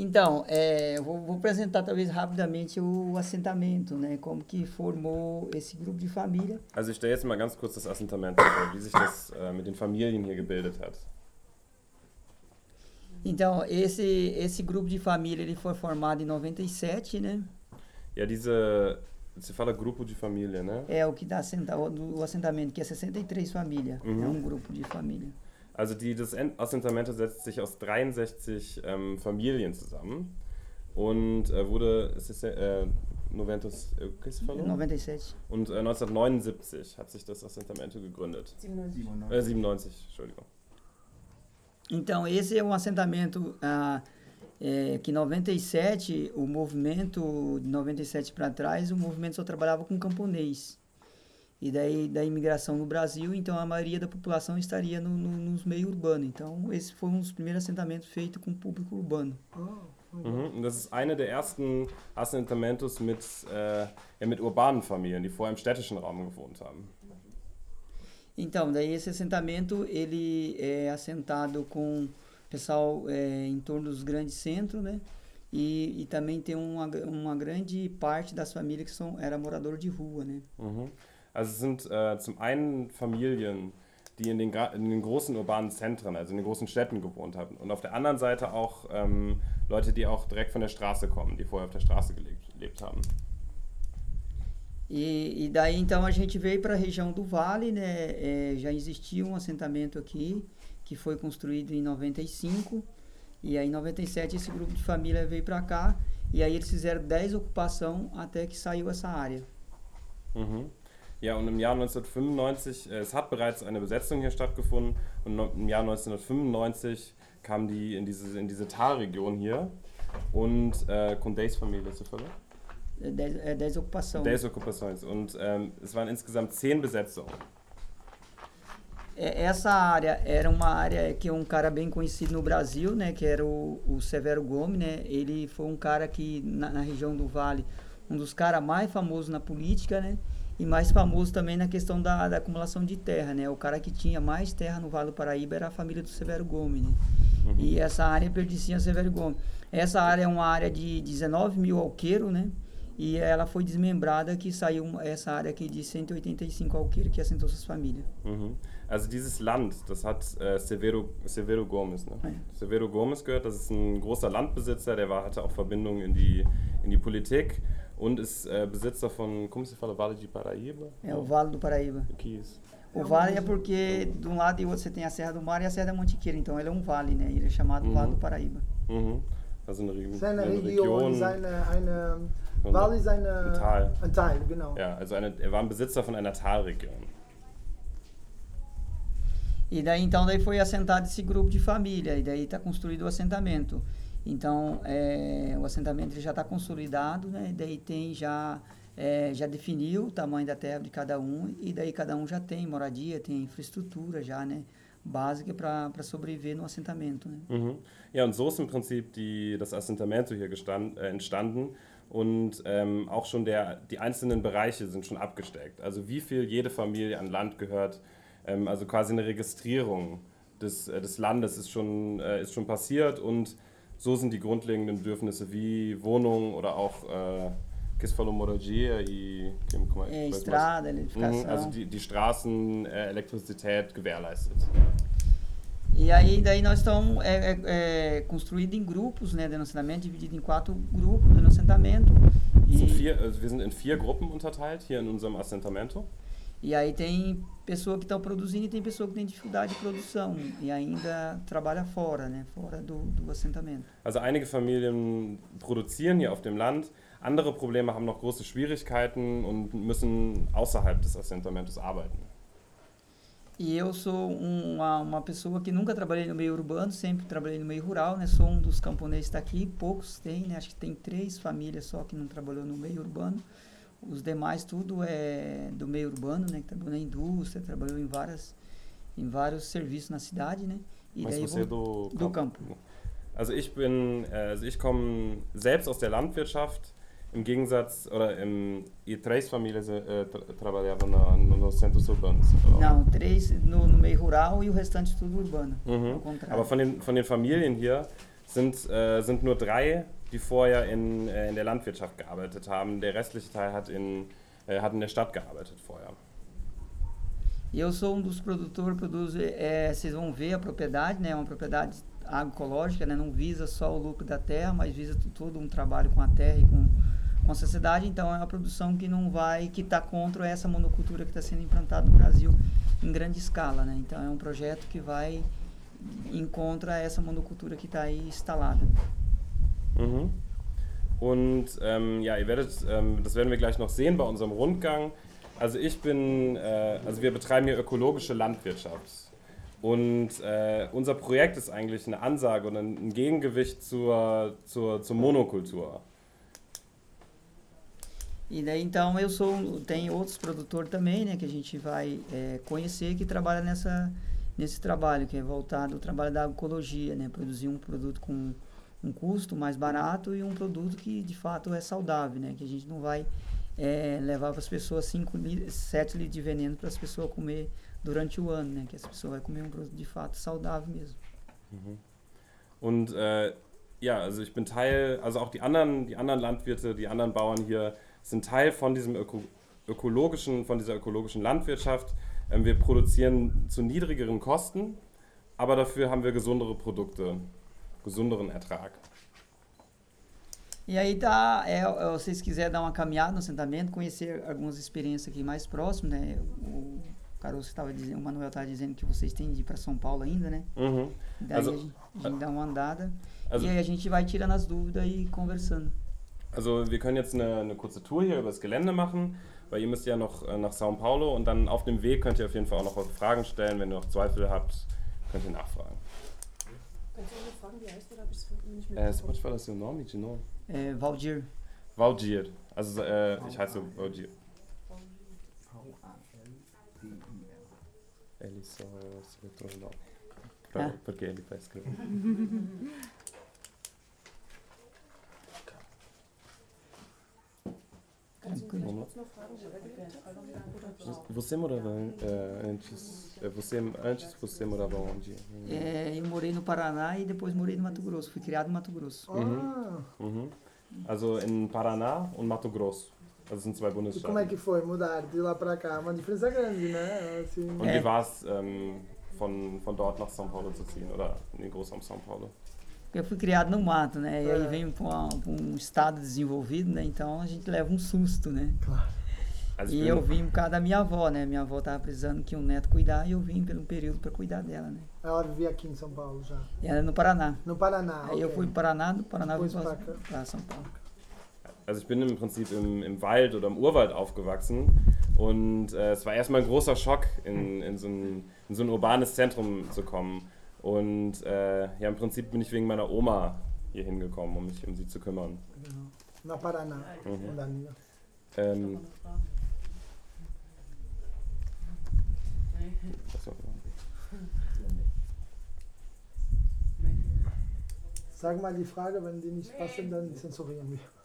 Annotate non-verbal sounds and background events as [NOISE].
Então, é, vou, vou, apresentar talvez rapidamente o assentamento, né? Como que formou esse grupo de família. Also ich stelle jetzt mal ganz kurz das Assentamento vor, wie sich das äh, mit den Familien hier gebildet hat. Então, esse esse grupo de família ele foi formado em 97, né? Ja, diese você fala grupo de família, né? É o que dá o assentamento, que é 63 famílias. Uhum. É um grupo de família. Also die, das Assentamento setzt sich aus 63 ähm, Familien zusammen und äh, wurde, ist es äh, Noventus? 97. Und äh, 1979 hat sich das Assentamento gegründet. 97. Äh, 97, Entschuldigung. Então, esse é um assentamento ah, é, que em 97, o movimento, de 97 para trás, o movimento só trabalhava com camponês e daí da imigração no Brasil, então a maioria da população estaria no, no, nos meios urbanos. Então esse foi um dos primeiros assentamentos feitos com público urbano. Mhm. Das ist einer der ersten Assentamentos mit, äh, mit urbanen Familien, die vorher im städtischen Raum gewohnt haben. Então, daí esse assentamento ele é assentado com pessoal é, em torno dos grandes centros, né? E, e também tem uma, uma grande parte das famílias que são era morador de rua, né? Uhum. Also es sind äh, zum einen Familien, die in den, in den großen urbanen Zentren, also in den großen Städten gewohnt haben. Und auf der anderen Seite auch ähm, Leute, die auch direkt von der Straße kommen, die vorher auf der Straße gelebt, gelebt haben. E, e, daí então a gente veio para a região do Vale, né? É, já existia um assentamento aqui que foi construído em 95 e aí em 97 esse grupo de família veio para cá e aí eles fizeram 10 ocupação até que saiu essa área. Uhum. Ja, und im Jahr 1995, äh, es hat bereits eine Besetzung hier stattgefunden und im Jahr 1995 kam die in diese, in diese Talregion hier und äh, com 10 famílias, você falou? 10 ocupações. 10 ocupações und ähm, es waren insgesamt 10 Besetzungen. Essa área era uma área que um cara bem conhecido no Brasil, né, que era o, o Severo Gomes, né, ele foi um cara que na, na região do Vale, um dos caras mais famosos na política, né, e mais famoso também na questão da, da, acumulação de terra, né? O cara que tinha mais terra no Vale do Paraíba era a família do Severo Gomes, né? Uhum. E essa área pertencia a Severo Gomes. Essa área é uma área de 19 mil alqueiro, né? E ela foi desmembrada que saiu essa área aqui de 185 alqueiros que assentou suas famílias. Uhum. Also dieses Land, das hat äh, Severo, Severo Gomes, ne? Ja. Severo Gomes gehört, das ist ein großer Landbesitzer, der war, hatte auch Verbindungen in die, in die Politik und ist äh, Besitzer von, como se fala, Vale de Paraíba? É o Vale do Paraíba. O que é isso? O vale é porque de um lado e outro você tem a Serra do Mar e a Serra da Mantiqueira, então ele é um vale, né? Ele é chamado uhum. Vale do Paraíba. Mhm. Also eine, Reg seine eine Region, seine eine Vale ist eine, ein Tal. Ein Tal, genau. Ja, also eine, er war ein Besitzer von einer Talregion. E daí então daí foi assentado esse grupo de família e daí está construído o assentamento. Então, é, o assentamento já está consolidado, né? E daí tem já é, já definiu o tamanho da terra de cada um e daí cada um já tem moradia, tem infraestrutura já, né? Básica para sobreviver no assentamento. Né? Mhm. Ja, und so ist im Prinzip die, das Assentamento hier gestand, äh, entstanden und ähm, auch schon der, die einzelnen Bereiche sind schon abgesteckt. Also wie viel jede Familie an Land gehört, ähm, also quasi eine Registrierung des, äh, des Landes ist schon, äh, ist schon passiert und so sind die grundlegenden Bedürfnisse wie Wohnung oder auch äh, que se falou moradia e como é, é, estrada, eletrificação. Also die, die Straßen, äh, Elektrizität gewährleistet. E aí daí nós estamos é, é, construído em grupos, né, de assentamento, dividido em quatro grupos de assentamento. E, vier, also wir sind in vier Gruppen unterteilt hier in unserem Assentamento. E aí tem pessoa que está produzindo e tem pessoa que tem dificuldade de produção e ainda trabalha fora, né, fora do, do assentamento. Also einige Familien produzieren hier auf dem Land, andere Probleme haben noch große Schwierigkeiten und müssen außerhalb des Assentamentos arbeiten. E eu sou uma, uma pessoa que nunca trabalhei no meio urbano, sempre trabalhei no meio rural, né? Sou um dos camponeses daqui, poucos têm, né? Acho que tem três famílias só que não trabalhou no meio urbano. Os demais tudo é do meio urbano, né? Que trabalhou na indústria, trabalhou em várias em vários serviços na cidade, né? E Mas daí você do, do campo. Also ich bin, also ich komme selbst aus der Landwirtschaft. Im Gegensatz, oder im, e três famílias uh, tra trabalhavam no, no, nos centros urbanos? Não, três no, no, meio rural e o restante tudo urbano. Mhm. Aber von den, von den Familien hier sind, äh, sind nur drei, die vorher in, äh, in der Landwirtschaft gearbeitet haben. Der restliche Teil hat in, äh, hat in der Stadt gearbeitet vorher. Eu sou um dos produtores, produzo, é, vocês vão ver a propriedade, né? É uma propriedade agroecológica, né? Não visa só o lucro da terra, mas visa todo um trabalho com a terra e com, com a sociedade. Então é uma produção que não vai, que está contra essa monocultura que está sendo implantada no Brasil em grande escala, né? Então é um projeto que vai em contra essa monocultura que está aí instalada. Mhm. Und ähm, ja, ihr werdet, ähm, das werden wir gleich noch sehen bei unserem Rundgang. Also ich bin, äh, also wir betreiben hier ökologische Landwirtschaft. Und äh, unser Projekt ist eigentlich eine Ansage und ein Gegengewicht zur, zur, zur Monokultur. E daí então eu sou tem outros produtores também, né, que a gente vai é, conhecer que trabalha nessa nesse trabalho que é voltado ao trabalho da agroecologia, né, produzir um produto com um custo mais barato e um produto que de fato é saudável, né, que a gente não vai é, levar para as pessoas 5 7 litros de veneno para as pessoas comer durante o ano, né, que as pessoas vai comer um produto de fato saudável mesmo. Mhm. Und äh, ja, also ich bin Teil, also auch die anderen, die anderen Landwirte, die anderen Bauern hier sind Teil von diesem öko ökologischen, von dieser ökologischen Landwirtschaft. Ähm, wir produzieren zu niedrigeren Kosten, aber dafür haben wir gesundere Produkte, gesunderen Ertrag. E aí tá, é, se vocês quiserem dar uma caminhada no assentamento, conhecer algumas experiências aqui mais próximas, né? O Caruso estava dizendo, o Manuel estava dizendo que vocês têm de ir para São Paulo ainda, né? Mhm. Daí Also- a, gente, a gente dá uma andada Also- e aí a gente vai tirando as dúvidas e conversando. Also wir können jetzt eine, eine kurze Tour hier übers Gelände machen, weil ihr müsst ja noch äh, nach São Paulo und dann auf dem Weg könnt ihr auf jeden Fall auch noch eure Fragen stellen. Wenn ihr noch Zweifel habt, könnt ihr nachfragen. Kannst du Äh, você pode falar seu nome de novo? É, Valdir, Valdir. Also äh, ich heiße Valdir. Ele só seletou o nome. Pra- Ah. Porque ele vai escrever. [LAUGHS] Kannst du mich Tranquilo. kurz noch fragen, wo er gelebt hat? Oder Você morava äh, antes. äh, Você, antes você morava onde? é, eu morei no Paraná e depois morei no Mato Grosso. Fui criado no Mato Grosso. Ah, Mhm. Also in Paraná und Mato Grosso. Das sind zwei e como é Bundesstaaten. que foi mudar de lá pra cá? Uma diferença grande, né? Assim, Und Äh. wie war es, ähm, von, von dort nach São Paulo zu ziehen oder in den Großraum São Paulo? Eu fui criado no mato, né? E aí É. vem para um estado desenvolvido, né? Então a gente leva um susto, né? claro. Also E eu vim por causa da minha avó, né? Minha avó tava precisando que um neto cuidar e eu vim pelo período para cuidar dela, né? Ela vivia aqui em São Paulo já. E ela é no Paraná. No Paraná. Aí eu ok. fui pro Paraná, do Paraná cá. pra São Paulo. also ich bin im Prinzip im, im Wald oder im Urwald aufgewachsen und äh, es war erstmal ein großer Schock, in, in, so ein, in so ein urbanes Zentrum zu kommen. Und äh, ja, im Prinzip bin ich wegen meiner Oma hier hingekommen, um mich um sie zu kümmern. Genau. Na Paraná. Mhm. Und dann. Ähm, Sag mal die Frage, wenn die nicht passen, dann zensurieren wir.